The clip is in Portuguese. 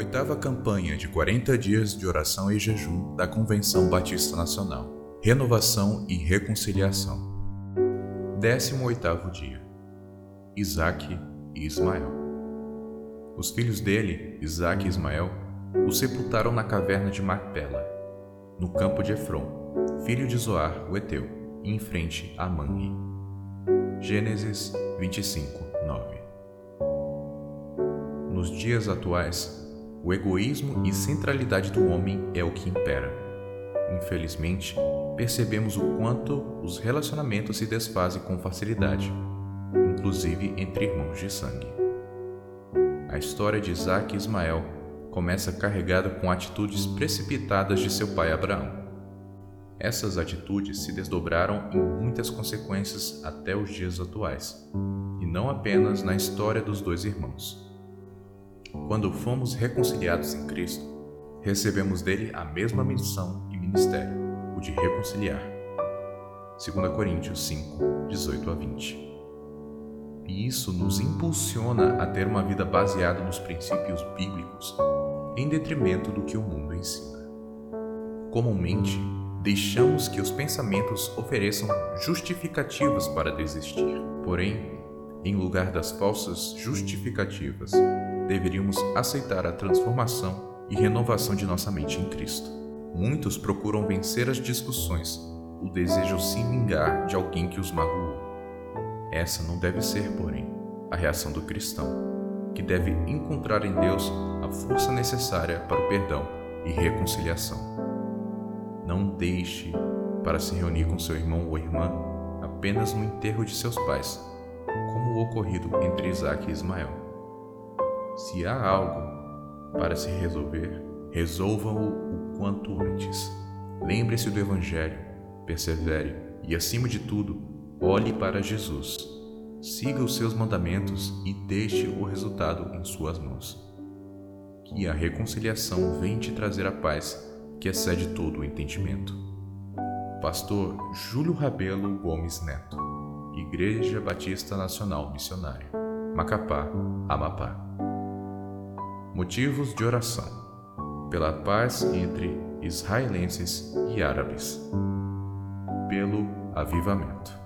Oitava campanha de 40 dias de oração e jejum da Convenção Batista Nacional. Renovação e reconciliação. 18º dia. Isaac e Ismael. Os filhos dele, Isaac e Ismael, o sepultaram na caverna de Macpela, no campo de Efron, filho de Zoar, o Eteu, em frente a Manri. Gênesis 25, 9 Nos dias atuais, o egoísmo e centralidade do homem é o que impera. Infelizmente, percebemos o quanto os relacionamentos se desfazem com facilidade, inclusive entre irmãos de sangue. A história de Isaac e Ismael começa carregada com atitudes precipitadas de seu pai Abraão. Essas atitudes se desdobraram em muitas consequências até os dias atuais, e não apenas na história dos dois irmãos. Quando fomos reconciliados em Cristo, recebemos dele a mesma missão e ministério, o de reconciliar. 2 Coríntios 5, 18 a 20. E isso nos impulsiona a ter uma vida baseada nos princípios bíblicos, em detrimento do que o mundo ensina. Comumente, deixamos que os pensamentos ofereçam justificativas para desistir. Porém, em lugar das falsas justificativas, deveríamos aceitar a transformação e renovação de nossa mente em Cristo. Muitos procuram vencer as discussões, o desejo se vingar de alguém que os magoou. Essa não deve ser, porém, a reação do cristão, que deve encontrar em Deus a força necessária para o perdão e reconciliação. Não deixe para se reunir com seu irmão ou irmã apenas no enterro de seus pais, como o ocorrido entre Isaac e Ismael. Se há algo para se resolver, resolva-o o quanto antes. Lembre-se do Evangelho, persevere e, acima de tudo, olhe para Jesus. Siga os seus mandamentos e deixe o resultado em suas mãos. Que a reconciliação venha te trazer a paz que excede todo o entendimento. Pastor Júlio Rabelo Gomes Neto, Igreja Batista Nacional Missionária, Macapá, Amapá. Motivos de oração pela paz entre israelenses e árabes, pelo avivamento.